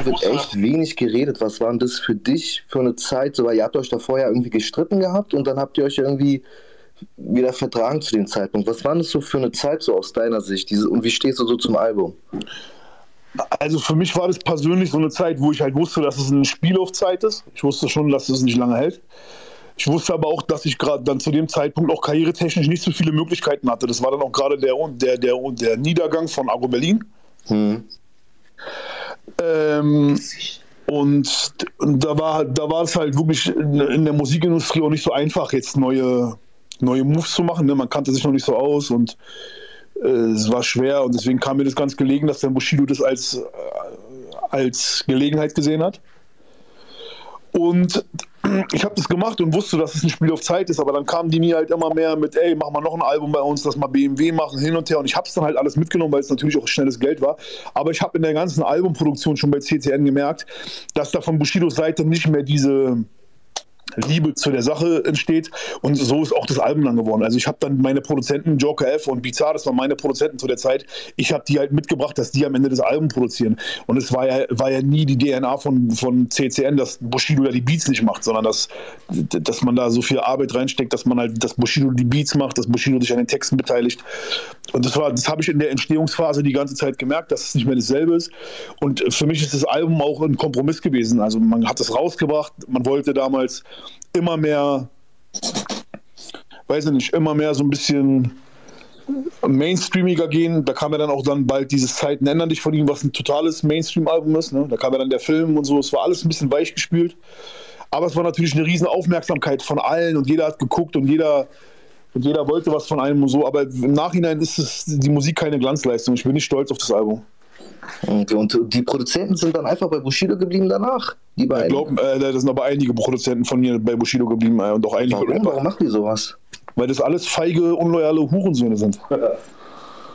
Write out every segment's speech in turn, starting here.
Album wird echt wenig geredet. Was war denn das für dich für eine Zeit? So, weil ihr habt euch da vorher irgendwie gestritten gehabt und dann habt ihr euch irgendwie wieder vertragen zu dem Zeitpunkt. Was war das so für eine Zeit so aus deiner Sicht? Diese, und wie stehst du so zum Album? Also für mich war das persönlich so eine Zeit, wo ich halt wusste, dass es eine Spielaufzeit ist. Ich wusste schon, dass es nicht lange hält. Ich wusste aber auch, dass ich gerade dann zu dem Zeitpunkt auch karrieretechnisch nicht so viele Möglichkeiten hatte. Das war dann auch gerade der, der, der, der Niedergang von Agro Berlin. Hm. Ähm, und da war, da war es halt wirklich in der Musikindustrie auch nicht so einfach, jetzt neue, neue Moves zu machen. Ne? Man kannte sich noch nicht so aus und äh, es war schwer und deswegen kam mir das ganz gelegen, dass der Bushido das als, äh, als Gelegenheit gesehen hat. Und ich habe das gemacht und wusste, dass es ein Spiel auf Zeit ist, aber dann kamen die mir halt immer mehr mit, ey, mach mal noch ein Album bei uns, lass mal BMW machen, hin und her. Und ich habe es dann halt alles mitgenommen, weil es natürlich auch schnelles Geld war. Aber ich habe in der ganzen Albumproduktion schon bei CCN gemerkt, dass da von Bushidos Seite nicht mehr diese Liebe zu der Sache entsteht. Und so ist auch das Album dann geworden. Also ich habe dann meine Produzenten, Joker F und Bizarre, das waren meine Produzenten zu der Zeit, ich habe die halt mitgebracht, dass die am Ende das Album produzieren. Und es war ja, war ja nie die DNA von, von CCN, dass Bushido ja die Beats nicht macht, sondern dass, dass man da so viel Arbeit reinsteckt, dass man halt, dass Bushido die Beats macht, dass Bushido sich an den Texten beteiligt. Und das war, das habe ich in der Entstehungsphase die ganze Zeit gemerkt, dass es nicht mehr dasselbe ist. Und für mich ist das Album auch ein Kompromiss gewesen. Also man hat es rausgebracht, man wollte damals immer mehr, weiß ich nicht, immer mehr so ein bisschen mainstreamiger gehen. Da kam ja dann auch dann bald dieses Zeiten ändern dich von ihm, was ein totales Mainstream-Album ist. Ne? Da kam ja dann der Film und so. Es war alles ein bisschen weich gespielt. Aber es war natürlich eine riesen Aufmerksamkeit von allen und jeder hat geguckt und jeder, und jeder wollte was von einem und so. Aber im Nachhinein ist es die Musik keine Glanzleistung. Ich bin nicht stolz auf das Album. Und, und die Produzenten sind dann einfach bei Bushido geblieben danach. Die beiden. Ich glaube, äh, da sind aber einige Produzenten von mir bei Bushido geblieben äh, und auch einige Warum? Rapper. Warum machen die sowas? Weil das alles feige, unloyale Hurensöhne sind.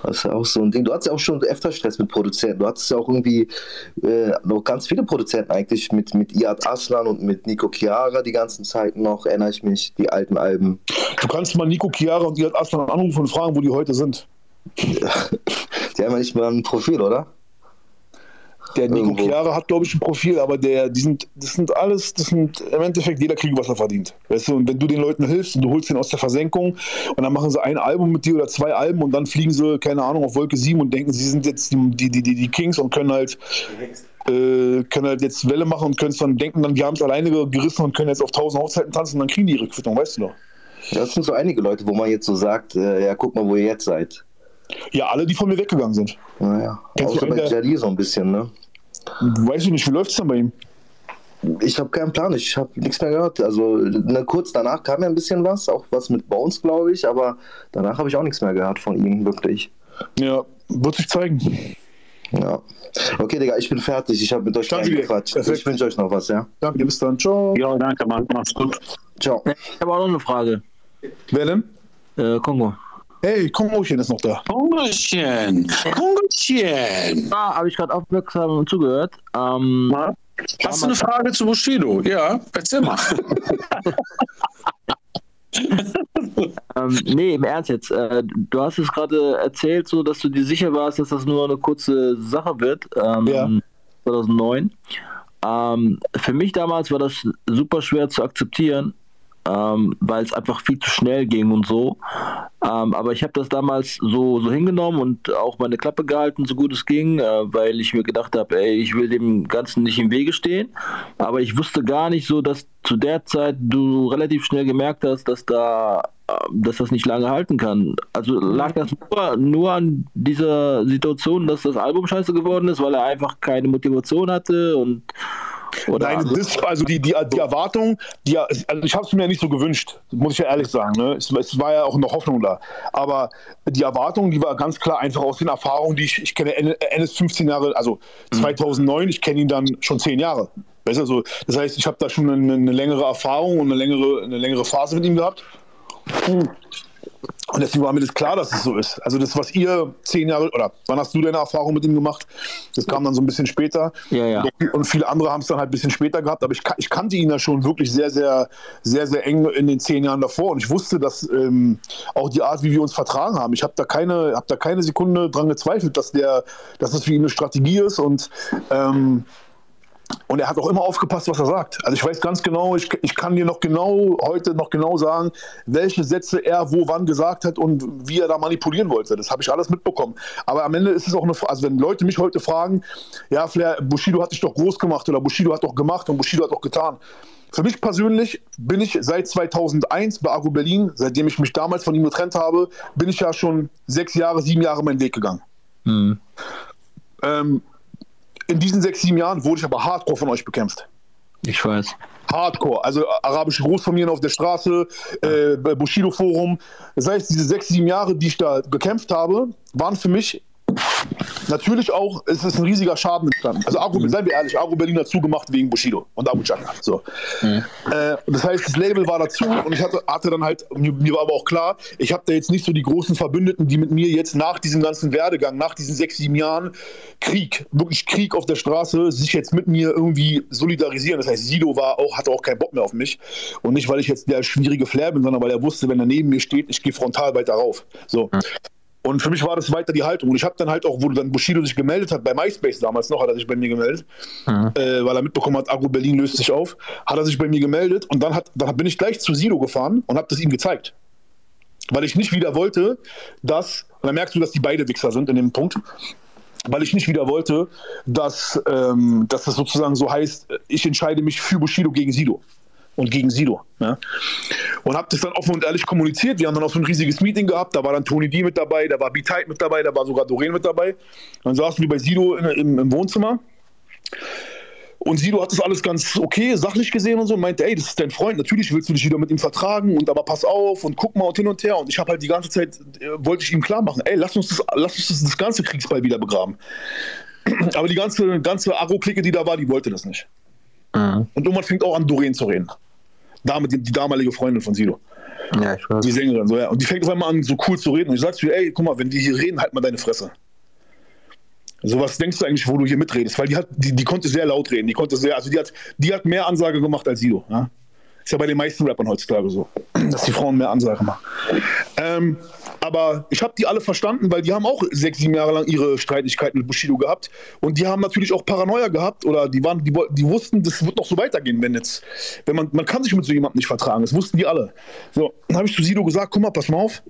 Das ist ja auch so ein Ding. Du hattest ja auch schon öfter Stress mit Produzenten. Du hattest ja auch irgendwie äh, noch ganz viele Produzenten eigentlich mit, mit Iad Aslan und mit Nico Chiara die ganzen Zeiten noch, erinnere ich mich, die alten Alben. Du kannst mal Nico Chiara und Iad Aslan anrufen und fragen, wo die heute sind. die haben ja nicht mehr ein Profil, oder? Der Nico Irgendwo. Chiara hat, glaube ich, ein Profil, aber der, die sind, das sind alles, das sind im Endeffekt, jeder kriegt, was er verdient. Weißt du, und wenn du den Leuten hilfst und du holst den aus der Versenkung und dann machen sie ein Album mit dir oder zwei Alben und dann fliegen sie, keine Ahnung, auf Wolke 7 und denken, sie sind jetzt die, die, die, die Kings und können halt, äh, können halt jetzt Welle machen und können dann denken, dann, wir haben es alleine gerissen und können jetzt auf tausend Hochzeiten tanzen und dann kriegen die ihre Quittung, weißt du doch. Ja, das sind so einige Leute, wo man jetzt so sagt, äh, ja, guck mal, wo ihr jetzt seid. Ja, alle, die von mir weggegangen sind. Naja, außer bei Jali so ein bisschen, ne? Weiß ich nicht, wie läuft es denn bei ihm? Ich habe keinen Plan, ich habe nichts mehr gehört. Also ne, kurz danach kam ja ein bisschen was, auch was mit Bones, glaube ich, aber danach habe ich auch nichts mehr gehört von ihm, wirklich. Ja, wird sich zeigen. Ja. Okay, Digga, ich bin fertig. Ich habe mit euch gequatscht. Ich wünsche euch noch was, ja? Danke, bis dann. Ciao. Ja, danke, Mann. Mach's gut. Ciao. Ich habe auch noch eine Frage. Wer denn? Äh, Kongo. Hey, Kongochen ist noch da. Kongochen, Kongochen. Da habe ich gerade aufmerksam zugehört. Ähm, Hast du eine Frage zu Bushido? Ja, erzähl mal. ähm, nee, im Ernst jetzt. Äh, du hast es gerade erzählt, so dass du dir sicher warst, dass das nur eine kurze Sache wird. Ähm, ja. 2009. Ähm, für mich damals war das super schwer zu akzeptieren, ähm, weil es einfach viel zu schnell ging und so. Ähm, aber ich habe das damals so, so hingenommen und auch meine Klappe gehalten, so gut es ging, äh, weil ich mir gedacht habe, ey, ich will dem Ganzen nicht im Wege stehen. Aber ich wusste gar nicht so, dass zu der Zeit du relativ schnell gemerkt hast, dass da äh, dass das nicht lange halten kann. Also lag das nur, nur an dieser Situation, dass das Album scheiße geworden ist, weil er einfach keine Motivation hatte und oder Nein, das, also die, die, die Erwartung, die, also ich habe es mir nicht so gewünscht, muss ich ja ehrlich sagen. Ne? Es, es, war ja auch noch Hoffnung da. Aber die Erwartung, die war ganz klar einfach aus den Erfahrungen, die ich, ich kenne Ennis 15 Jahre, also 2009, mhm. ich kenne ihn dann schon 10 Jahre. Weißt du, also, das heißt, ich habe da schon eine, eine, längere Erfahrung und eine längere, eine längere Phase mit ihm gehabt. Und deswegen war mir das klar, dass es so ist. Also das, was ihr zehn Jahre, oder wann hast du deine Erfahrung mit ihm gemacht? Das kam dann so ein bisschen später. Ja, ja. Und viele andere haben es dann halt ein bisschen später gehabt. Aber ich, ich, kannte ihn ja schon wirklich sehr, sehr, sehr, sehr eng in den zehn Jahren davor. Und ich wusste, dass ähm, auch die Art, wie wir uns vertragen haben, ich habe da keine, habe da keine Sekunde dran gezweifelt, dass der, dass das für ihn eine Strategie ist. Und ähm, Und er hat auch immer aufgepasst, was er sagt. Also ich weiß ganz genau, ich, ich kann dir noch genau, heute noch genau sagen, welche Sätze er wo wann gesagt hat und wie er da manipulieren wollte. Das habe ich alles mitbekommen. Aber am Ende ist es auch eine, also wenn Leute mich heute fragen, ja, Flair, Bushido hat dich doch groß gemacht oder Bushido hat doch gemacht und Bushido hat doch getan. Für mich persönlich bin ich seit 2001 bei Agro Berlin, seitdem ich mich damals von ihm getrennt habe, bin ich ja schon sechs Jahre, sieben Jahre meinen Weg gegangen. Mhm. Ähm, in diesen sechs, sieben Jahren wurde ich aber hardcore von euch bekämpft. Ich weiß. Hardcore, also arabische Großfamilien auf der Straße, äh, Bushido-Forum. Das heißt, diese sechs, sieben Jahre, die ich da gekämpft habe, waren für mich Natürlich auch, es ist ein riesiger Schaden entstanden. Also, Agro, mhm. seien wir ehrlich, Agro Berlin hat zugemacht wegen Bushido und Abu Chaka. So. Mhm. Äh, das heißt, das Label war dazu und ich hatte, hatte dann halt, mir, mir, war aber auch klar, ich habe da jetzt nicht so die großen Verbündeten, die mit mir jetzt nach diesem ganzen Werdegang, nach diesen sechs, sieben Jahren Krieg, wirklich Krieg auf der Straße, sich jetzt mit mir irgendwie solidarisieren. Das heißt, Sido war auch, hatte auch keinen Bock mehr auf mich. Und nicht, weil ich jetzt der schwierige Flair bin, sondern weil er wusste, wenn er neben mir steht, ich gehe frontal weiter rauf. So. Mhm. Und für mich war das weiter die Haltung. Und ich habe dann halt auch, wo dann Bushido sich gemeldet hat, bei MySpace damals noch, hat er sich bei mir gemeldet, mhm. äh, weil er mitbekommen hat, Agro Berlin löst sich auf, hat er sich bei mir gemeldet und dann, hat, dann bin ich gleich zu Sido gefahren und habe das ihm gezeigt. Weil ich nicht wieder wollte, dass, und dann merkst du, dass die beide Wichser sind in dem Punkt, weil ich nicht wieder wollte, dass, ähm, dass das sozusagen so heißt, ich entscheide mich für Bushido gegen Sido und gegen Sido. Ja. Und habe das dann offen und ehrlich kommuniziert. Wir haben dann auch so ein riesiges Meeting gehabt. Da war dann Tony D mit dabei, da war B-Tight mit dabei, da war sogar Doreen mit dabei. Dann saßen wir bei Sido in, im, im, Wohnzimmer. Und Sido hat das alles ganz okay, sachlich gesehen und so und meinte, ey, das ist dein Freund, natürlich willst du dich wieder mit ihm vertragen und aber pass auf und guck mal und hin und her. Und ich habe halt die ganze Zeit, äh, wollte ich ihm klar machen, ey, lass uns das, lass uns das, das ganze Kriegsball wieder begraben. aber die ganze, ganze Agro-Clique, die da war, die wollte das nicht. Mhm. Und irgendwann fängt auch an, Doreen zu reden. Dame, die, die damalige Freundin von Sido. Ja, ich weiß. Die Sängerin, so, ja. Und die fängt auf einmal an, so cool zu reden. Und ich sag zu ihr, ey, guck mal, wenn die hier reden, halt mal deine Fresse. So was denkst du eigentlich, wo du hier mitredest? Weil die hat, die, die konnte sehr laut reden. Die konnte sehr, also die hat, die hat mehr Ansage gemacht als Sido. Ja? Ist ja bei den meisten Rappern heutzutage so, dass die Frauen mehr Ansage machen. Ähm, aber ich habe die alle verstanden, weil die haben auch sechs, sieben Jahre lang ihre Streitigkeiten mit Bushido gehabt. Und die haben natürlich auch Paranoia gehabt oder die waren, die, die wussten, das wird noch so weitergehen, wenn jetzt, wenn man, man kann sich mit so jemandem nicht vertragen. Das wussten die alle. So, dann habe ich zu Sido gesagt, guck mal, pass mal auf,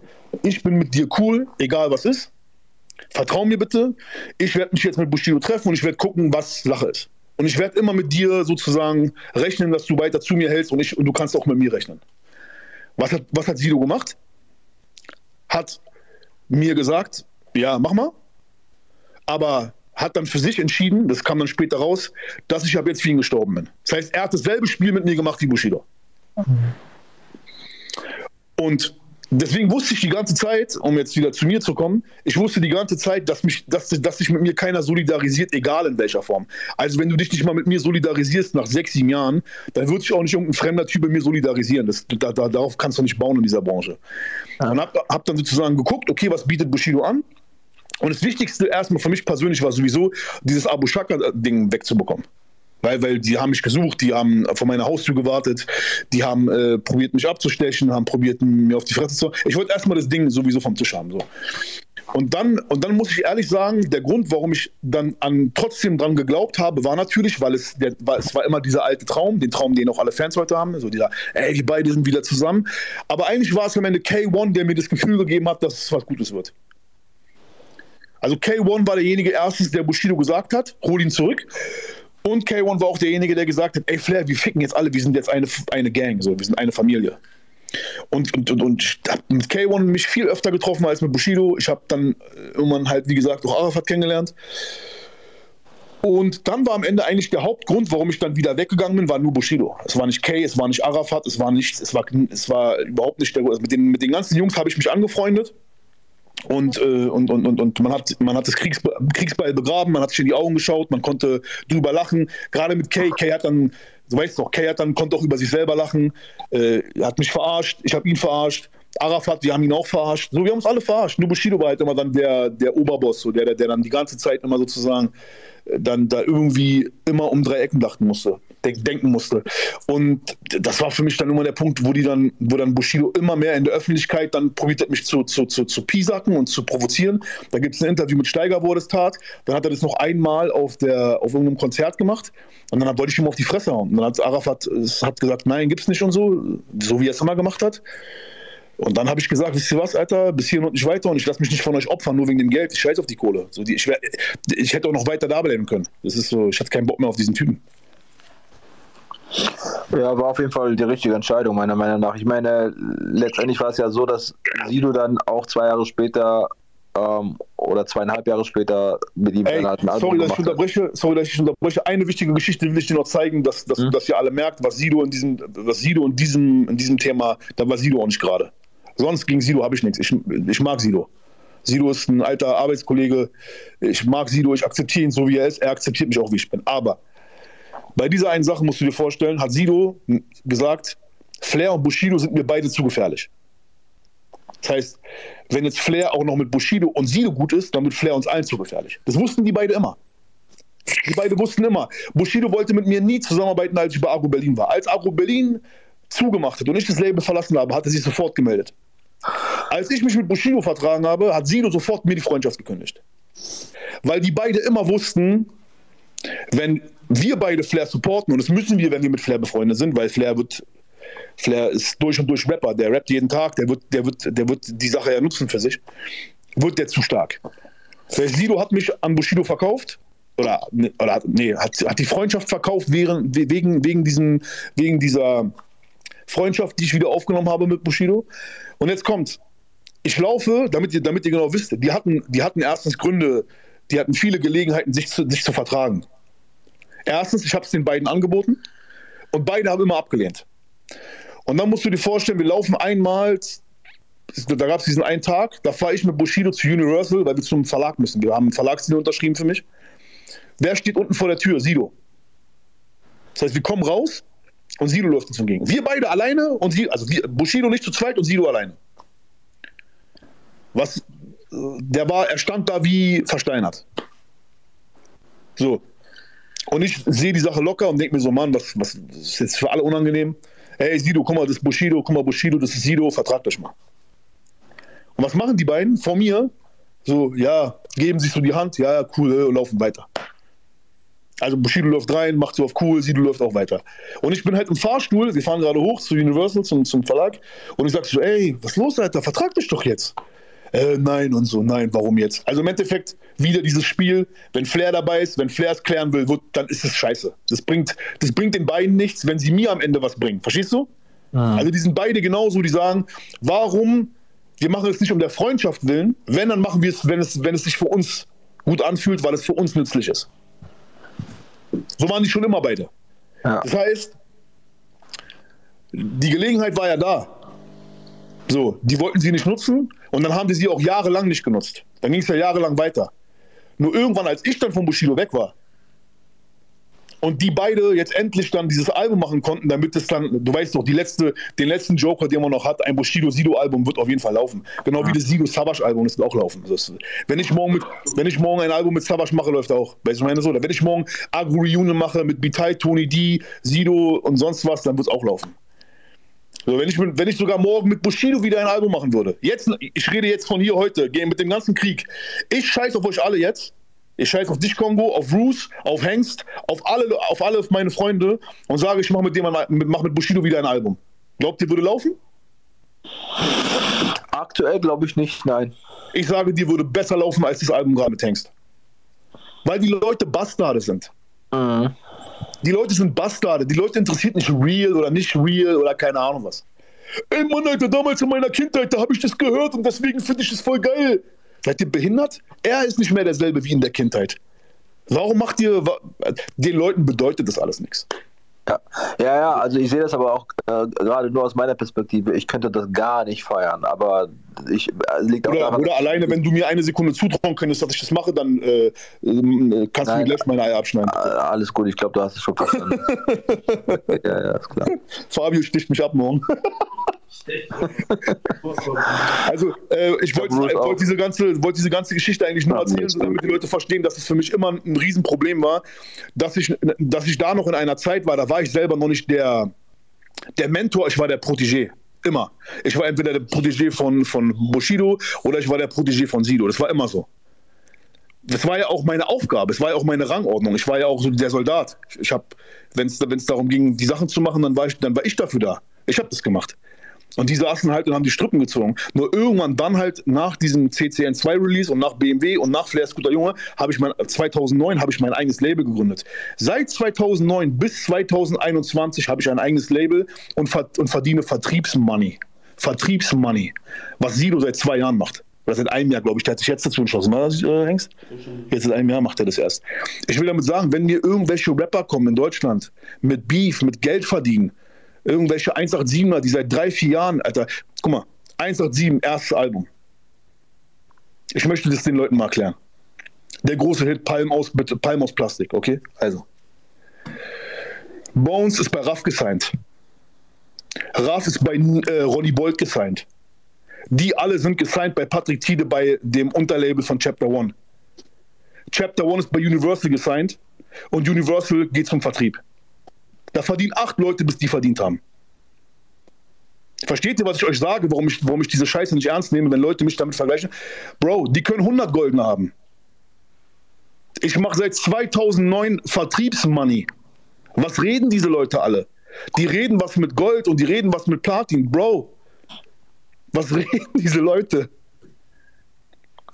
ich bin mit dir cool, egal was ist. Vertrau mir bitte. Ich werde mich jetzt mit Bushido treffen und ich werde gucken, was Sache ist. Und ich werde immer mit dir sozusagen rechnen, dass du weiter zu mir hältst und, ich, und du kannst auch mit mir rechnen. Was hat, was hat Sido gemacht? Hat mir gesagt, ja, mach mal. Aber hat dann für sich entschieden, das kam dann später raus, dass ich ab jetzt für ihn gestorben bin. Das heißt, er hat dasselbe Spiel mit mir gemacht wie Bushido. Mhm. Und deswegen wusste ich die ganze Zeit, um jetzt wieder zu mir zu kommen, ich wusste die ganze Zeit, dass, mich, dass, dass sich mit mir keiner solidarisiert, egal in welcher Form. Also wenn du dich nicht mal mit mir solidarisierst nach sechs, sieben Jahren, dann wird sich auch nicht irgendein fremder Typ mit mir solidarisieren. Das, da, da, darauf kannst du nicht bauen in dieser Branche. Ja. Und hab, hab dann sozusagen geguckt, okay, was bietet Bushido an? Und das Wichtigste erstmal für mich persönlich war sowieso, dieses Abu Shaka-Ding wegzubekommen. Weil, weil die haben mich gesucht, die haben vor meiner Haustür gewartet, die haben äh, probiert, mich abzustechen, haben probiert, mir auf die Fresse zu. Ich wollte erstmal das Ding sowieso vom Tisch haben. So. Und dann, und dann muss ich ehrlich sagen, der Grund, warum ich dann an, trotzdem dran geglaubt habe, war natürlich, weil es, der, war, es war immer dieser alte Traum, den Traum, den auch alle Fans heute haben, so dieser, ey, die beiden sind wieder zusammen. Aber eigentlich war es am Ende K1, der mir das Gefühl gegeben hat, dass es was Gutes wird. Also K1 war derjenige erstens, der Bushido gesagt hat, hol ihn zurück. Und K1 war auch derjenige, der gesagt hat, ey Flair, wir ficken jetzt alle, wir sind jetzt eine, eine Gang, so, wir sind eine Familie. Und, und, und, und ich habe mit K1 mich viel öfter getroffen als mit Bushido. Ich habe dann äh, irgendwann halt, wie gesagt, auch Arafat kennengelernt. Und dann war am Ende eigentlich der Hauptgrund, warum ich dann wieder weggegangen bin, war nur Bushido. Es war nicht Kay, es war nicht Arafat, es war nicht, es war, es war überhaupt nicht der. Also mit, den, mit den ganzen Jungs habe ich mich angefreundet. Und, äh, und, und, und, und man hat, man hat das Kriegsbe Kriegsball begraben, man hat sich in die Augen geschaut, man konnte drüber lachen. Gerade mit Kay, Kay hat dann, du weißt doch, Kay hat dann, konnte auch über sich selber lachen, äh, hat mich verarscht, ich habe ihn verarscht. Arafat, wir haben ihn auch verarscht. So, wir haben uns alle verarscht. Nur Bushido war halt immer dann der, der Oberboss, so der, der, der dann die ganze Zeit immer sozusagen äh, dann da irgendwie immer um drei Ecken dachten musste. Denken musste. Und das war für mich dann immer der Punkt, wo die dann, wo dann Bushido immer mehr in der Öffentlichkeit dann probiert hat, mich zu, zu, zu, zu piesacken und zu provozieren. Da gibt es ein Interview mit Steiger, wo er das tat. Dann hat er das noch einmal auf, der, auf irgendeinem Konzert gemacht. Und dann wollte ich ihm auf die Fresse hauen. Und dann hat Arafat hat gesagt, nein, gibt's nicht und so, so wie er es immer gemacht hat. Und dann habe ich gesagt, wisst ihr was, Alter, bis hier und nicht weiter und ich lasse mich nicht von euch opfern, nur wegen dem Geld. Ich scheiße auf die Kohle. So, die, ich, wär, ich hätte auch noch weiter da bleiben können. Das ist so, ich hatte keinen Bock mehr auf diesen Typen. Ja, war auf jeden Fall die richtige Entscheidung, meiner Meinung nach. Ich meine, letztendlich war es ja so, dass Sido dann auch zwei Jahre später ähm, oder zweieinhalb Jahre später mit ihm Ey, halt ein sorry, dass ich unterbreche, sorry, dass ich unterbreche. Eine wichtige Geschichte will ich dir noch zeigen, dass, dass, hm? dass ihr alle merkt, was Sido in diesem, was Sido in diesem, in diesem Thema, da war Sido auch nicht gerade. Sonst gegen Sido habe ich nichts. Ich, ich mag Sido. Sido ist ein alter Arbeitskollege. Ich mag Sido, ich akzeptiere ihn so, wie er ist. Er akzeptiert mich auch, wie ich bin. Aber bei dieser einen Sache musst du dir vorstellen, hat Sido gesagt, Flair und Bushido sind mir beide zu gefährlich. Das heißt, wenn jetzt Flair auch noch mit Bushido und Sido gut ist, dann wird Flair uns allen zu gefährlich. Das wussten die beide immer. Die beide wussten immer. Bushido wollte mit mir nie zusammenarbeiten, als ich bei Agro Berlin war. Als Agro Berlin zugemacht hat und ich das Label verlassen habe, hat er sich sofort gemeldet. Als ich mich mit Bushido vertragen habe, hat Sido sofort mir die Freundschaft gekündigt. Weil die beide immer wussten, wenn wir beide Flair supporten, und das müssen wir, wenn wir mit Flair befreundet sind, weil Flair wird, Flair ist durch und durch Rapper, der rappt jeden Tag, der wird, der wird, der wird die Sache ja nutzen für sich, wird der zu stark. Sido hat mich an Bushido verkauft, oder, oder nee, hat, hat die Freundschaft verkauft während, wegen, wegen, diesem, wegen dieser Freundschaft, die ich wieder aufgenommen habe mit Bushido. Und jetzt kommt, ich laufe, damit ihr, damit ihr genau wisst, die hatten, die hatten erstens Gründe, die hatten viele Gelegenheiten, sich zu, sich zu vertragen. Erstens, ich habe es den beiden angeboten und beide haben immer abgelehnt. Und dann musst du dir vorstellen, wir laufen einmal, da gab es diesen einen Tag, da fahre ich mit Bushido zu Universal, weil wir zum Verlag müssen. Wir haben einen Verlagsdeal unterschrieben für mich. Wer steht unten vor der Tür? Sido. Das heißt, wir kommen raus und Sido läuft uns entgegen. Wir beide alleine und Sido, also Bushido nicht zu zweit und Sido alleine. Was, der war, er stand da wie versteinert. So, und ich sehe die Sache locker und denke mir so, Mann, was, was ist jetzt für alle unangenehm? Hey, Sido, guck mal, das ist Bushido, guck mal, Bushido, das ist Sido, vertragt euch mal. Und was machen die beiden vor mir? So, ja, geben sich so die Hand, ja, cool, und laufen weiter. Also Bushido läuft rein, macht so auf cool, Sido läuft auch weiter. Und ich bin halt im Fahrstuhl, wir fahren gerade hoch zu Universal, zum, zum Verlag, und ich sag so, ey, was ist los, Alter, vertrag dich doch jetzt äh, nein und so, nein, warum jetzt? Also im Endeffekt wieder dieses Spiel, wenn Flair dabei ist, wenn Flair es klären will, wird, dann ist es scheiße. Das bringt, das bringt den beiden nichts, wenn sie mir am Ende was bringen. Verstehst du? Ah. Also die sind beide genauso, die sagen, warum, wir machen es nicht um der Freundschaft willen, wenn, dann machen wir es, wenn es, wenn es sich für uns gut anfühlt, weil es für uns nützlich ist. So waren die schon immer beide. Ja. Das heißt, die Gelegenheit war ja da. So, die wollten sie nicht nutzen und dann haben die sie auch jahrelang nicht genutzt. Dann ging es ja jahrelang weiter. Nur irgendwann, als ich dann von Bushido weg war und die beide jetzt endlich dann dieses Album machen konnten, damit es dann, du weißt doch, die letzte, den letzten Joker, den man noch hat, ein Bushido-Sido-Album wird auf jeden Fall laufen. Genau ja. wie das Sido-Savage-Album, das wird auch laufen. Das, wenn, ich morgen mit, wenn ich morgen ein Album mit Savage mache, läuft auch. Weißt du, meine so? Wenn ich morgen Agro-Reunion mache mit Bitai, Tony D, Sido und sonst was, dann wird es auch laufen. So, wenn, ich, wenn ich sogar morgen mit Bushido wieder ein Album machen würde. Jetzt, ich rede jetzt von hier heute, mit dem ganzen Krieg. Ich scheiße auf euch alle jetzt. Ich scheiße auf dich, Kongo, auf Bruce, auf Hengst, auf alle, auf alle meine Freunde und sage, ich mache mit, dem mach mit Bushido wieder ein Album. Glaubt ihr, würde laufen? Aktuell glaube ich nicht, nein. Ich sage, dir würde besser laufen als das Album gerade mit Hengst. Weil die Leute Bastarde sind. Mhm. Die Leute sind Bastarde. Die Leute interessiert nicht real oder nicht real oder keine Ahnung was. Ey Mann, Alter, damals in meiner Kindheit, da habe ich das gehört und deswegen finde ich es voll geil. Seid ihr behindert? Er ist nicht mehr derselbe wie in der Kindheit. Warum macht ihr, den Leuten bedeutet das alles nichts? Ja, ja, ja also ich sehe das aber auch äh, gerade nur aus meiner Perspektive. Ich könnte das gar nicht feiern, aber ich äh, liegt auch oder, daran, oder alleine, wenn du mir eine Sekunde zutrauen könntest, dass ich das mache, dann äh, äh kannst Nein, du mir gleich meine Eier abschneiden. Äh, alles gut, ich glaube, du hast es schon verstanden. ja, ja, ist klar. Fabio sticht mich ab morgen. Also, äh, ich wollte wollt diese, ganze, wollt diese ganze Geschichte eigentlich nur erzählen, damit die Leute verstehen, dass es für mich immer ein Riesenproblem war, dass ich, dass ich da noch in einer Zeit war, da war ich selber noch nicht der, der Mentor, ich war der Protégé. Immer. Ich war entweder der Protégé von, von Bushido oder ich war der Protégé von Sido. Das war immer so. Das war ja auch meine Aufgabe, es war ja auch meine Rangordnung. Ich war ja auch so der Soldat. Ich habe, wenn es darum ging, die Sachen zu machen, dann war ich, dann war ich dafür da. Ich habe das gemacht. Und die saßen halt und haben die Strippen gezogen. Nur irgendwann dann halt nach diesem CCN2 Release und nach BMW und nach Flair Scooter Junge habe ich mein 2009 habe ich mein eigenes Label gegründet. Seit 2009 bis 2021 habe ich ein eigenes Label und, und verdiene Vertriebsmoney. Vertriebsmoney, was Sido seit zwei Jahren macht. Oder seit einem Jahr, glaube ich. Der hat sich jetzt dazu entschlossen, was, äh, Hengst? Jetzt seit einem Jahr macht er das erst. Ich will damit sagen, wenn mir irgendwelche Rapper kommen in Deutschland mit Beef, mit Geld verdienen, irgendwelche 187er, die seit drei, vier Jahren, Alter, guck mal, 187, erstes Album. Ich möchte das den Leuten mal erklären. Der große Hit Palm aus, Palm aus Plastik, okay? Also. Bones ist bei Raff gesigned. Raff ist bei äh, Ronny Bolt gesigned. Die alle sind gesigned bei Patrick Tiede bei dem Unterlabel von Chapter One. Chapter One ist bei Universal gesigned und Universal geht zum Vertrieb. Da verdienen acht Leute, bis die verdient haben. Versteht ihr, was ich euch sage, warum ich, warum ich diese Scheiße nicht ernst nehme, wenn Leute mich damit vergleichen? Bro, die können 100 Golden haben. Ich mache seit 2009 Vertriebsmoney. Was reden diese Leute alle? Die reden was mit Gold und die reden was mit Platin. Bro, was reden diese Leute?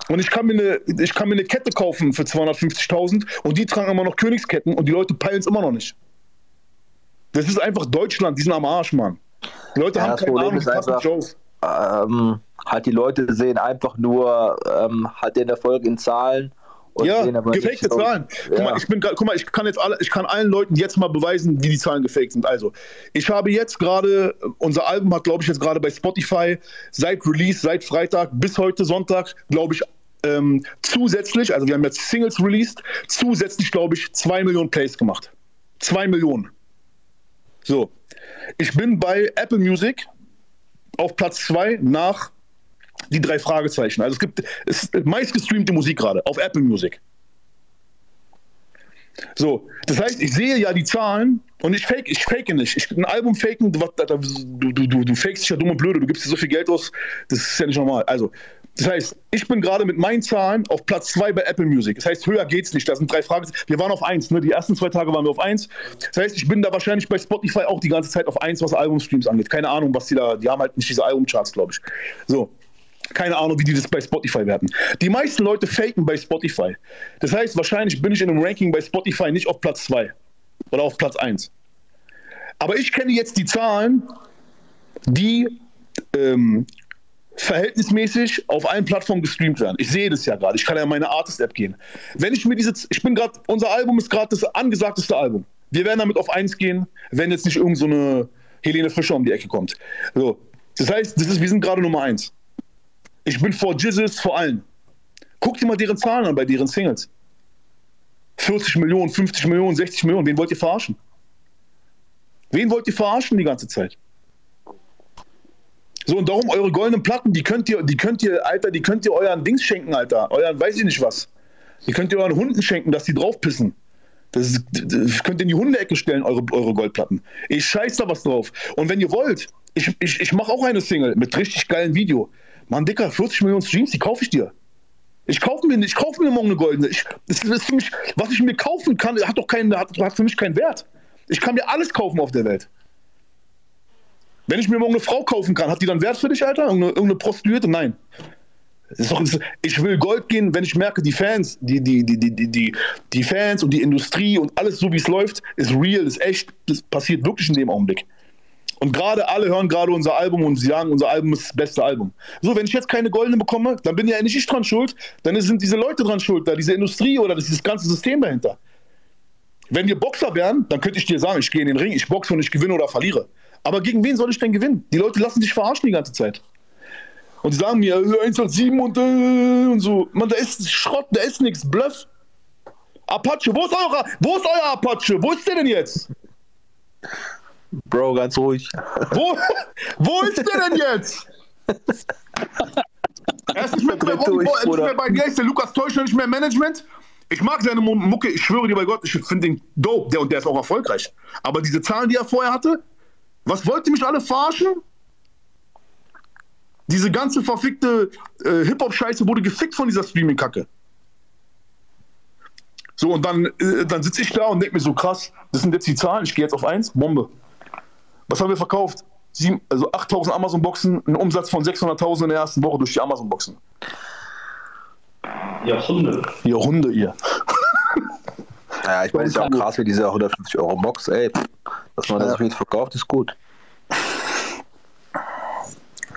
Und ich kann mir eine, ich kann mir eine Kette kaufen für 250.000 und die tragen immer noch Königsketten und die Leute peilen es immer noch nicht. Das ist einfach Deutschland, die sind am Arsch, Mann. Die Leute ja, haben keine Problem Ahnung, ist einfach, ähm, halt die Leute sehen einfach nur ähm, halt den Erfolg in Zahlen. ja, gefakte Zahlen. Guck, ja. mal, ich bin, guck mal, ich kann jetzt alle, ich kann allen Leuten jetzt mal beweisen, wie die Zahlen gefaked sind. Also, ich habe jetzt gerade, unser Album hat, glaube ich, jetzt gerade bei Spotify seit Release, seit Freitag bis heute Sonntag, glaube ich, ähm, zusätzlich, also wir haben jetzt Singles released, zusätzlich, glaube ich, zwei Millionen Plays gemacht. Zwei Millionen. So, ich bin bei Apple Music auf Platz 2 nach die drei Fragezeichen. Also es gibt es ist meistgestreamte Musik gerade auf Apple Music. So, das heißt, ich sehe ja die Zahlen und ich fake, ich fake nicht. Ich ein Album faken, du, du, du, du fakest dich ja dumm und blöde, du gibst dir so viel Geld aus, das ist ja nicht normal. Also, das heißt, ich bin gerade mit meinen Zahlen auf Platz 2 bei Apple Music. Das heißt, höher geht's nicht. Da sind drei Fragen. Wir waren auf 1. Ne? Die ersten zwei Tage waren wir auf 1. Das heißt, ich bin da wahrscheinlich bei Spotify auch die ganze Zeit auf 1, was Albumstreams angeht. Keine Ahnung, was die da. Die haben halt nicht diese Albumcharts, glaube ich. So. Keine Ahnung, wie die das bei Spotify werden. Die meisten Leute faken bei Spotify. Das heißt, wahrscheinlich bin ich in einem Ranking bei Spotify nicht auf Platz 2 oder auf Platz 1. Aber ich kenne jetzt die Zahlen, die ähm, verhältnismäßig auf allen Plattformen gestreamt werden. Ich sehe das ja gerade. Ich kann ja in meine Artist-App gehen. Wenn ich mir diese, ich bin gerade, unser Album ist gerade das angesagteste Album. Wir werden damit auf 1 gehen, wenn jetzt nicht irgend so eine Helene Fischer um die Ecke kommt. So. Das heißt, das ist, wir sind gerade Nummer 1. Ich bin vor Jizzes, vor allen. Guck dir mal deren Zahlen an bei deren Singles. 40 Millionen, 50 Millionen, 60 Millionen. Wen wollt ihr verarschen? Wen wollt ihr verarschen die ganze Zeit? So, und darum eure goldenen Platten, die könnt ihr, die könnt ihr, Alter, die könnt ihr euren Dings schenken, Alter. Euren, weiß ich nicht was. Die könnt ihr euren Hunden schenken, dass die draufpissen. Das, ist, das könnt ihr in die Hundeecke stellen, eure, eure Goldplatten. Ich scheiß da was drauf. Und wenn ihr wollt, ich, ich, ich mache auch eine Single mit richtig geilen Video. Mann, Dicker, 40 Millionen Streams, die kaufe ich dir. Ich kaufe mir, ich kaufe mir morgen eine goldene. Ich, das ist für mich, was ich mir kaufen kann, hat doch keinen, hat, hat für mich keinen Wert. Ich kann mir alles kaufen auf der Welt. Wenn ich mir morgen eine Frau kaufen kann, hat die dann Wert für dich, Alter? Irgendeine, irgendeine Prostituierte? Nein. Doch, ich will Gold gehen, wenn ich merke, die Fans, die, die, die, die, die, die Fans und die Industrie und alles so wie es läuft, ist real, ist echt, das passiert wirklich in dem Augenblick. Und gerade alle hören gerade unser Album und sie sagen, unser Album ist das beste Album. So, wenn ich jetzt keine goldene bekomme, dann bin ja nicht ich dran schuld, dann sind diese Leute dran schuld, da diese Industrie oder dieses ganze System dahinter. Wenn wir Boxer wären, dann könnte ich dir sagen, ich gehe in den Ring, ich boxe und ich gewinne oder verliere. Aber gegen wen soll ich denn gewinnen? Die Leute lassen sich verarschen die ganze Zeit. Und die sagen mir, 187 und, äh, und so. Man, da ist Schrott, da ist nichts, Bluff. Apache, wo ist euer, wo ist euer Apache? Wo ist der denn jetzt? Bro, ganz ruhig. Wo, wo ist der denn jetzt? er ist nicht mehr, bei, durch, er ist nicht mehr bei Geist, der Lukas Täuscher nicht mehr Management. Ich mag seine Mu- Mucke, ich schwöre dir bei Gott, ich finde den dope, der, und der ist auch erfolgreich. Aber diese Zahlen, die er vorher hatte, was wollt ihr mich alle verarschen? Diese ganze verfickte äh, Hip-Hop-Scheiße wurde gefickt von dieser Streaming-Kacke. So, und dann, äh, dann sitze ich da und denke mir so, krass, das sind jetzt die Zahlen, ich gehe jetzt auf eins, Bombe. Was haben wir verkauft? Sieben, also 8000 Amazon-Boxen, ein Umsatz von 600.000 in der ersten Woche durch die Amazon-Boxen. Ja, Hunde. Ihr Hunde, ihr. Ja, ich meine, ist ja auch krass wie diese 150 Euro Box, ey. Dass man das viel verkauft, ist gut.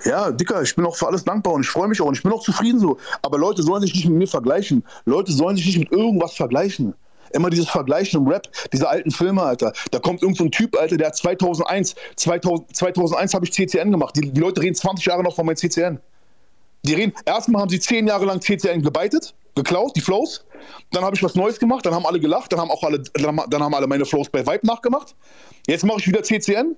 Ja, Dicker, ich bin auch für alles dankbar und ich freue mich auch und ich bin auch zufrieden so. Aber Leute sollen sich nicht mit mir vergleichen. Leute sollen sich nicht mit irgendwas vergleichen. Immer dieses Vergleichen im Rap, diese alten Filme, Alter. Da kommt irgend so ein Typ, Alter, der hat 2001, 2000, 2001 habe ich CCN gemacht. Die, die Leute reden 20 Jahre noch von meinem CCN. Die reden, erstmal haben sie 10 Jahre lang CCN gebeitet, geklaut, die Flows. Dann habe ich was Neues gemacht, dann haben alle gelacht, dann haben auch alle, dann, haben- alle meine Flows bei Vibe nachgemacht. Jetzt mache ich wieder CCN.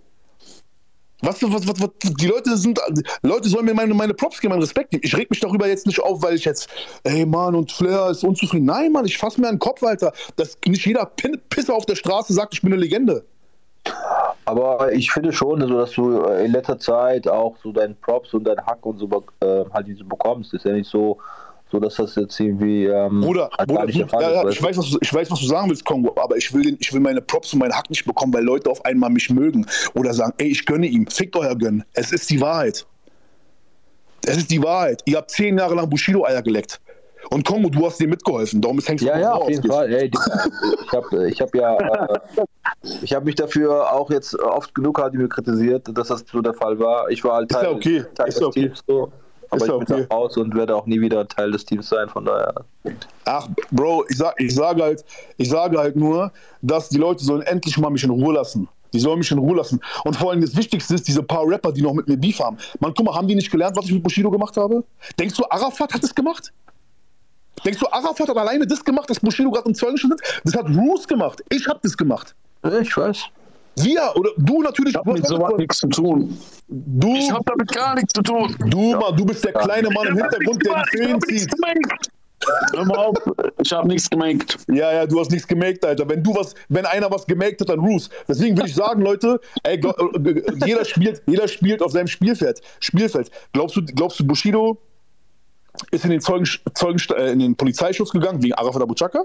Was, was, was, was, die Leute sind, Leute sollen mir meine, meine Props geben, meinen Respekt geben. Ich reg mich darüber jetzt nicht auf, weil ich jetzt, ey Mann, und Flair ist unzufrieden. Nein, Mann, ich fass mir den Kopf, Alter, dass nicht jeder Pin Pisser auf der Straße sagt, ich bin eine Legende. Aber ich finde schon, so, dass du in letzter Zeit auch so deinen Props und deinen Hack und so äh, halt diese bekommst. Ist ja nicht so, so dass das jetzt irgendwie. Ähm, Bruder, halt Bruder Fall ja, ja, ist, ich, weiß, was du, ich weiß, was du sagen willst, Kongo, aber ich will, den, ich will meine Props und meinen Hack nicht bekommen, weil Leute auf einmal mich mögen oder sagen, ey, ich gönne ihm, fickt euer Gönnen. Es ist die Wahrheit. Es ist die Wahrheit. Ihr habt zehn Jahre lang Bushido-Eier geleckt. Und Kongo, du hast dir mitgeholfen, darum hängst du Ja, ja, auf jeden dich. Fall. Ey, ich habe ich hab ja, äh, ich habe mich dafür auch jetzt oft genug irgendwie kritisiert, dass das so der Fall war. Ich war halt Ist Teil, ja okay, Teil ist des okay. Teams so. Aber Ist ich bin okay. raus und werde auch nie wieder Teil des Teams sein, von daher. Ach, Bro, ich, sag, ich, sage halt, ich sage halt nur, dass die Leute sollen endlich mal mich in Ruhe lassen. Die sollen mich in Ruhe lassen. Und vor allem das Wichtigste ist, diese paar Rapper, die noch mit mir Beef haben. Man, guck mal, haben die nicht gelernt, was ich mit Bushido gemacht habe? Denkst du, Arafat hat das gemacht? Denkst du, Arafat hat alleine das gemacht, dass Bushido gerade im Zeugnis sitzt? Das hat Roos gemacht. Ich hab das gemacht. Ich weiß. Wir, oder du natürlich. Ich habe mit sowas nichts zu tun. du, Ich habe damit gar nichts zu tun. du, Mann, du bist der kleine Mann im Hintergrund, der die ich Fäden hab nichts zieht. Hör mal auf. Ich habe nichts gemerkt. Ja, ja, du hast nichts gemerkt, Alter. Wenn du was, wenn einer was gemerkt hat, dann Roos. Deswegen würde ich sagen, Leute, ey, äh, jeder spielt, jeder spielt auf seinem Spielfeld. Spielfeld. Glaubst du, glaubst du, Bushido ist in den Zeugen, Zeugen äh, in den Polizeischutz gegangen wegen Arafat Abu Chaka?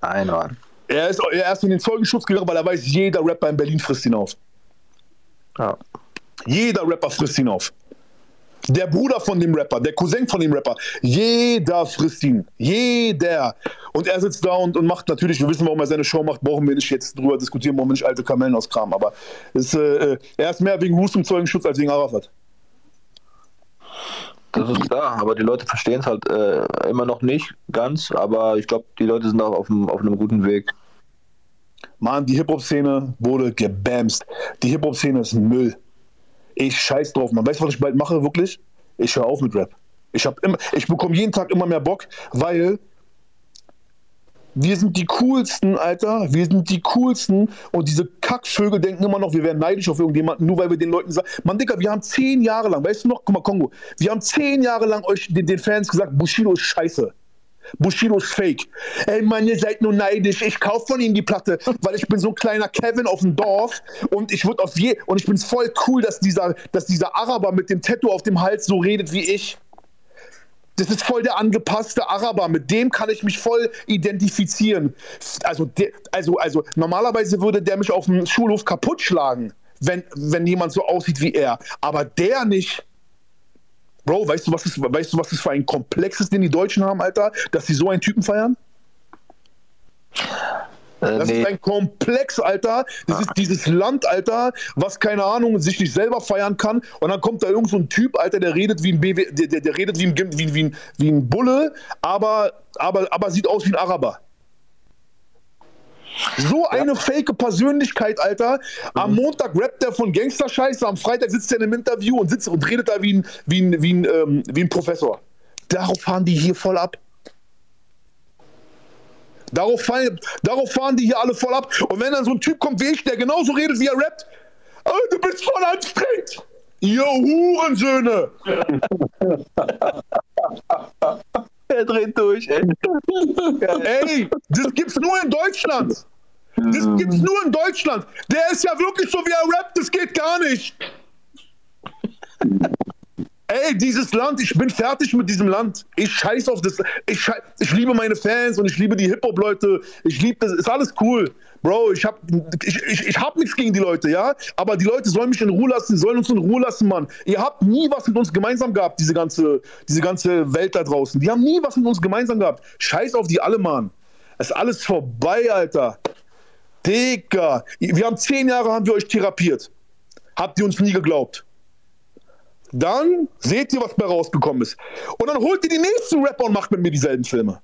Nein, Mann. Er ist, er ist in den Zeugenschutz gegangen, weil er weiß, jeder Rapper in Berlin frisst ihn auf. Ja. Jeder Rapper frisst ihn auf. Der Bruder von dem Rapper, der Cousin von dem Rapper, jeder frisst ihn. Jeder. Und er sitzt da und, und macht natürlich, wir wissen, warum er seine Show macht, brauchen wir nicht jetzt drüber diskutieren, brauchen wir nicht alte Kamellen auskramen. Aber es, äh, äh, er ist mehr wegen Roos im Zeugenschutz als wegen Arafat. Das ist klar, aber die Leute verstehen es halt äh, immer noch nicht ganz, aber ich glaube, die Leute sind auch auf, dem, auf einem guten Weg. Mann, die Hip-Hop-Szene wurde gebamst. Die Hip-Hop-Szene ist Müll. Ich scheiß drauf, man. Weißt du, was ich bald mache, wirklich? Ich höre auf mit Rap. Ich, ich bekomme jeden Tag immer mehr Bock, weil wir sind die coolsten, Alter. Wir sind die coolsten. Und diese Kackvögel denken immer noch, wir wären neidisch auf irgendjemanden, nur weil wir den Leuten sagen. Mann, Digga, wir haben zehn Jahre lang, weißt du noch, guck mal, Kongo, wir haben zehn Jahre lang euch, den, den Fans gesagt, Bushido ist scheiße. Bushido ist fake. Ey, Mann, ihr seid nur neidisch. Ich kaufe von ihm die Platte, weil ich bin so ein kleiner Kevin auf dem Dorf und ich würde auf je und ich bin voll cool, dass dieser, dass dieser Araber mit dem Tattoo auf dem Hals so redet wie ich. Das ist voll der angepasste Araber. Mit dem kann ich mich voll identifizieren. Also, also, also normalerweise würde der mich auf dem Schulhof kaputt schlagen, wenn, wenn jemand so aussieht wie er. Aber der nicht. Bro, weißt du, was das, weißt du, was das für ein Komplex ist, den die Deutschen haben, Alter? Dass sie so einen Typen feiern? Äh, Das nee, ist ein Komplex, Alter. Das ist dieses Land, Alter, was, keine Ahnung, sich nicht selber feiern kann. Und dann kommt da irgend so ein Typ, Alter, der redet wie ein, BW, der, der, der redet wie ein, wie, wie, ein, wie ein Bulle, aber, aber, aber sieht aus wie ein Araber. So eine fake Persönlichkeit, Alter. Am Montag rappt er von Gangster-Scheiße, am Freitag sitzt er in einem Interview und sitzt und redet da wie ein, wie ein, wie ein, ähm, wie ein Professor. Darauf fahren die hier voll ab. Darauf, fallen, darauf fahren die hier alle voll ab. Und wenn dann so ein Typ kommt wie ich, der genauso redet, wie er rappt, Oh, du bist voll anstrengend. Ihr Hurensöhne. Er dreht durch, ey. Ey, das gibt's nur in Deutschland. Das gibt's nur in Deutschland. Der ist ja wirklich so, wie er rappt, das geht gar nicht. Ey, dieses Land, ich bin fertig mit diesem Land. Ich scheiß auf das. Ich, scheiß, ich liebe meine Fans und ich liebe die Hip-Hop-Leute. Ich liebe das. Ist alles cool. Bro, ich hab, ich, ich, ich hab nichts gegen die Leute, ja? Aber die Leute sollen mich in Ruhe lassen, sollen uns in Ruhe lassen, Mann. Ihr habt nie was mit uns gemeinsam gehabt, diese ganze, diese ganze Welt da draußen. Die haben nie was mit uns gemeinsam gehabt. Scheiß auf die alle, Mann. Ist alles vorbei, Alter. Digga. Wir haben zehn Jahre haben wir euch therapiert. Habt ihr uns nie geglaubt. Dann seht ihr, was bei rausgekommen ist. Und dann holt ihr die nächsten Rapper und macht mit mir dieselben Filme.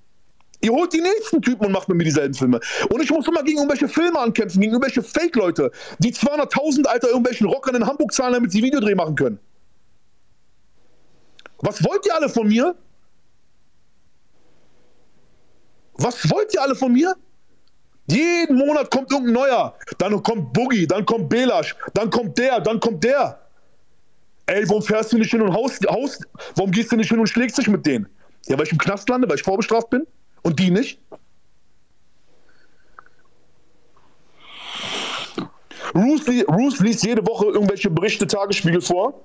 Ihr holt die nächsten Typen und macht mit mir dieselben Filme. Und ich muss immer gegen irgendwelche Filme ankämpfen, gegen irgendwelche Fake-Leute, die 200.000 Alter irgendwelchen Rockern in Hamburg zahlen, damit sie Videodreh machen können. Was wollt ihr alle von mir? Was wollt ihr alle von mir? Jeden Monat kommt irgendein neuer. Dann kommt Boogie, dann kommt Belasch, dann kommt der, dann kommt der. Ey, warum fährst du nicht hin und haust, haust, warum gehst du nicht hin und schlägst dich mit denen? Ja, weil ich im Knast lande, weil ich vorbestraft bin und die nicht? Ruth, Ruth liest jede Woche irgendwelche Berichte Tagesspiegel vor.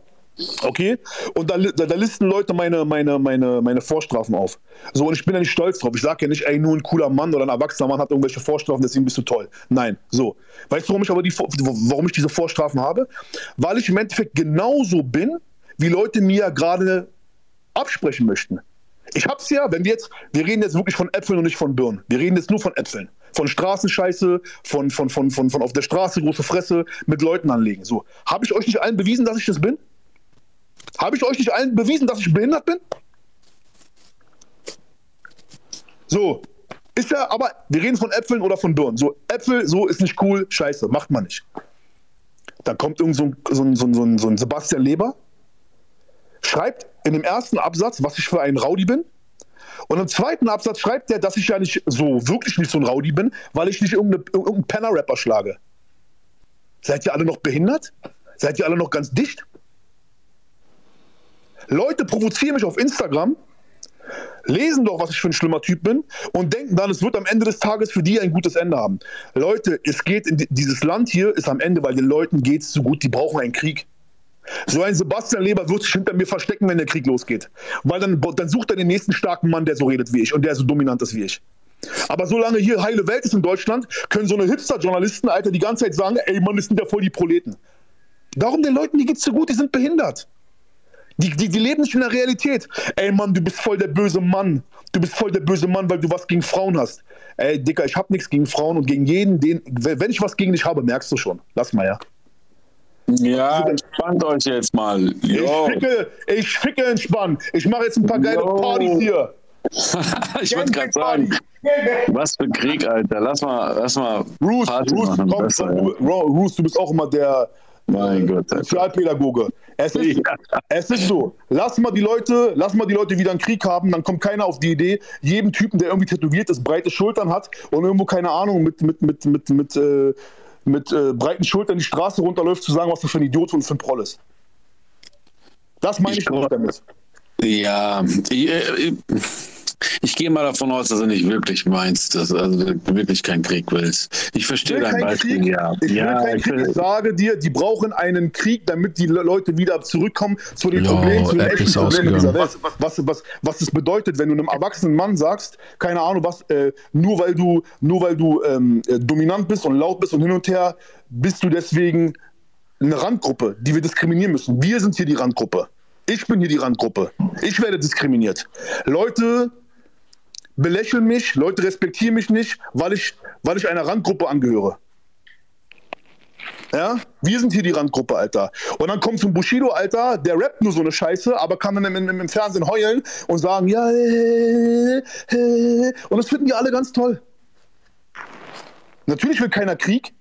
Okay, und da, da, da, listen Leute meine, meine, meine, meine Vorstrafen auf. So, und ich bin ja nicht stolz drauf. Ich sage ja nicht, ey, nur ein cooler Mann oder ein erwachsener Mann hat irgendwelche Vorstrafen, deswegen bist du toll. Nein, so. Weißt du, warum ich aber die, warum ich diese Vorstrafen habe? Weil ich im Endeffekt genauso bin, wie Leute mir gerade absprechen möchten. Ich hab's ja, wenn wir jetzt, wir reden jetzt wirklich von Äpfeln und nicht von Birnen. Wir reden jetzt nur von Äpfeln. Von Straßenscheiße, von, von, von, von, von auf der Straße große Fresse mit Leuten anlegen. So. Habe ich euch nicht allen bewiesen, dass ich das bin? Habe ich euch nicht allen bewiesen, dass ich behindert bin? So, ist ja, aber wir reden von Äpfeln oder von Birnen. So, Äpfel, so ist nicht cool, scheiße, macht man nicht. Dann kommt irgend so ein, so ein, so ein, so ein Sebastian Leber, schreibt in dem ersten Absatz, was ich für ein Rowdy bin. Und im zweiten Absatz schreibt er, dass ich ja nicht so, wirklich nicht so ein Rowdy bin, weil ich nicht irgendeinen Penner-Rapper schlage. Seid ihr alle noch behindert? Seid ihr alle noch ganz dicht? Leute provozieren mich auf Instagram, lesen doch, was ich für ein schlimmer Typ bin und denken dann, es wird am Ende des Tages für die ein gutes Ende haben. Leute, es geht in dieses Land hier ist am Ende, weil den Leuten geht es so gut, die brauchen einen Krieg. So ein Sebastian Leber wird sich hinter mir verstecken, wenn der Krieg losgeht. Weil dann, dann sucht er den nächsten starken Mann, der so redet wie ich und der so dominant ist wie ich. Aber solange hier heile Welt ist in Deutschland, können so eine Hipster-Journalisten, Alter, die ganze Zeit sagen, ey Mann, das sind ja voll die Proleten. Darum den Leuten, die geht's so gut, die sind behindert. Die, die, die leben nicht in der Realität. Ey Mann, du bist voll der böse Mann. Du bist voll der böse Mann, weil du was gegen Frauen hast. Ey, Dicker, ich hab nichts gegen Frauen und gegen jeden, den. Wenn ich was gegen dich habe, merkst du schon. Lass mal, ja. Ja, entspannt euch jetzt mal. Ich ficke, ich ficke entspannt. Ich mache jetzt ein paar geile Yo. Partys hier. ich wollte gerade sagen, was für Krieg, Alter. Lass mal, lass mal. Bruce, Bruce, komm, Bruce, du bist auch immer der, mein Gott. Sozialpädagoge. Es ist, es ist so. Lass mal die Leute, lass mal die Leute wieder einen Krieg haben, dann kommt keiner auf die Idee, jedem Typen, der irgendwie tätowiert ist, breite Schultern hat und irgendwo, keine Ahnung, mit, mit, mit, mit, mit, äh, mit äh, breiten Schultern die Straße runterläuft, zu sagen, was du für ein Idiot und für ein Proll ist. Das meine ich, ich damit. Ja, ich, äh, ich gehe mal davon aus, dass du nicht wirklich meinst, dass du also wirklich keinen Krieg willst. Ich verstehe dein Beispiel, Krieg. ja. Ich, ja, will ich, will... ich sage dir, die brauchen einen Krieg, damit die Leute wieder zurückkommen zu den jo, Problemen, zu den echten Problemen dieser Welt. Was, was, was, was das bedeutet, wenn du einem erwachsenen Mann sagst, keine Ahnung was, äh, nur weil du, nur weil du ähm, äh, dominant bist und laut bist und hin und her, bist du deswegen eine Randgruppe, die wir diskriminieren müssen. Wir sind hier die Randgruppe. Ich bin hier die Randgruppe. Ich werde diskriminiert. Leute belächeln mich, Leute respektieren mich nicht, weil ich, weil ich einer Randgruppe angehöre. Ja, wir sind hier die Randgruppe, Alter. Und dann kommt so ein Bushido, Alter, der rappt nur so eine Scheiße, aber kann dann im, im, im Fernsehen heulen und sagen, ja, äh, äh, und das finden die alle ganz toll. Natürlich will keiner Krieg.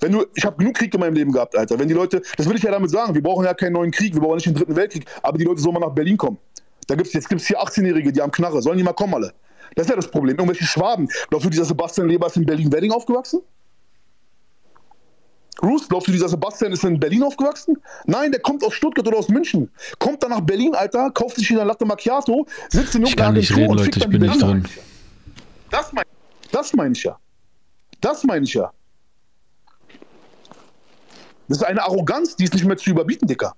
Wenn du, ich habe genug Krieg in meinem Leben gehabt, Alter. Wenn die Leute, das will ich ja damit sagen, wir brauchen ja keinen neuen Krieg, wir brauchen nicht den dritten Weltkrieg, aber die Leute sollen mal nach Berlin kommen. Da gibt's, jetzt gibt es hier 18-Jährige, die haben Knarre. Sollen die mal kommen, alle? Das ist ja das Problem. Irgendwelche Schwaben. Glaubst du, dieser Sebastian Leber ist in Berlin-Wedding aufgewachsen? Bruce, glaubst du, dieser Sebastian ist in Berlin aufgewachsen? Nein, der kommt aus Stuttgart oder aus München. Kommt dann nach Berlin, Alter, kauft sich wieder Latte Macchiato, sitzt in irgendeiner Agentur reden, und Leute, ich bin nicht drin. Das meine das mein ich ja. Das meine ich ja. Das ist eine Arroganz, die ist nicht mehr zu überbieten, Dicker.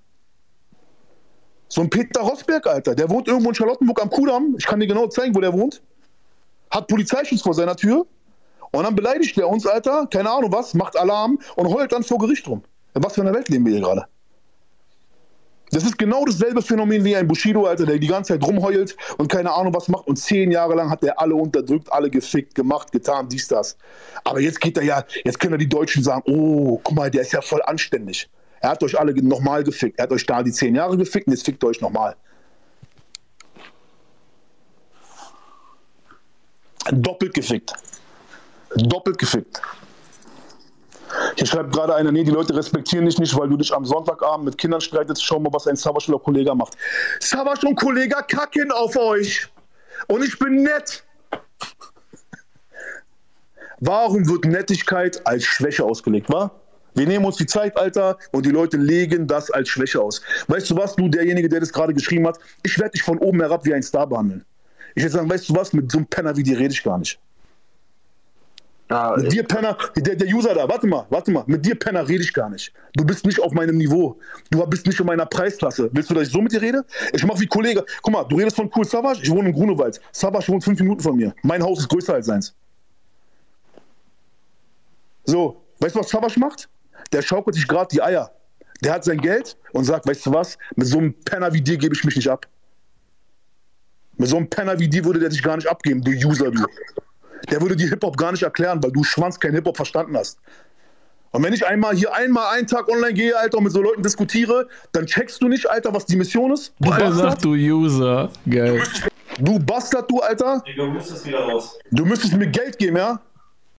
So ein Peter Rosberg, Alter, der wohnt irgendwo in Charlottenburg am Kudamm. Ich kann dir genau zeigen, wo der wohnt. Hat Polizeischutz vor seiner Tür. Und dann beleidigt der uns, Alter, keine Ahnung was, macht Alarm und heult dann vor Gericht rum. In was für einer Welt leben wir hier gerade? Das ist genau dasselbe Phänomen wie ein Bushido, Alter, der die ganze Zeit rumheult und keine Ahnung was macht. Und zehn Jahre lang hat er alle unterdrückt, alle gefickt, gemacht, getan, dies, das. Aber jetzt geht er ja, jetzt können die Deutschen sagen, oh, guck mal, der ist ja voll anständig. Er hat euch alle nochmal gefickt. Er hat euch da die zehn Jahre gefickt und jetzt fickt er euch nochmal. Doppelt gefickt. Doppelt gefickt. Hier schreibt gerade einer, nee, die Leute respektieren dich nicht, weil du dich am Sonntagabend mit Kindern streitest. Schau mal, was ein Savasch oder Kollege macht. Savasch und Kollege kacken auf euch. Und ich bin nett. Warum wird Nettigkeit als Schwäche ausgelegt, wa? Wir nehmen uns die Zeit, Alter, und die Leute legen das als Schwäche aus. Weißt du was, du, derjenige, der das gerade geschrieben hat, ich werde dich von oben herab wie ein Star behandeln. Ich werde sagen, weißt du was, mit so einem Penner wie dir rede ich gar nicht. Ah, mit dir, Penner, der, der User da, warte mal, warte mal, mit dir, Penner, rede ich gar nicht. Du bist nicht auf meinem Niveau. Du bist nicht in meiner Preisklasse. Willst du, dass ich so mit dir rede? Ich mach wie Kollege. Guck mal, du redest von Cool Savage, ich wohne in Grunewald. Savage wohnt fünf Minuten von mir. Mein Haus ist größer als seins. So, weißt du, was Savage macht? Der schaukelt sich gerade die Eier. Der hat sein Geld und sagt, weißt du was, mit so einem Penner wie dir gebe ich mich nicht ab. Mit so einem Penner wie dir würde der sich gar nicht abgeben, du User, du der würde dir Hip-Hop gar nicht erklären, weil du Schwanz kein Hip-Hop verstanden hast. Und wenn ich einmal hier einmal einen Tag online gehe, Alter, und mit so Leuten diskutiere, dann checkst du nicht, Alter, was die Mission ist. Du Alter, Bastard. du User. Geil. Du Bastard, du, Alter. Du müsstest wieder raus. Du müsstest mir Geld geben, ja?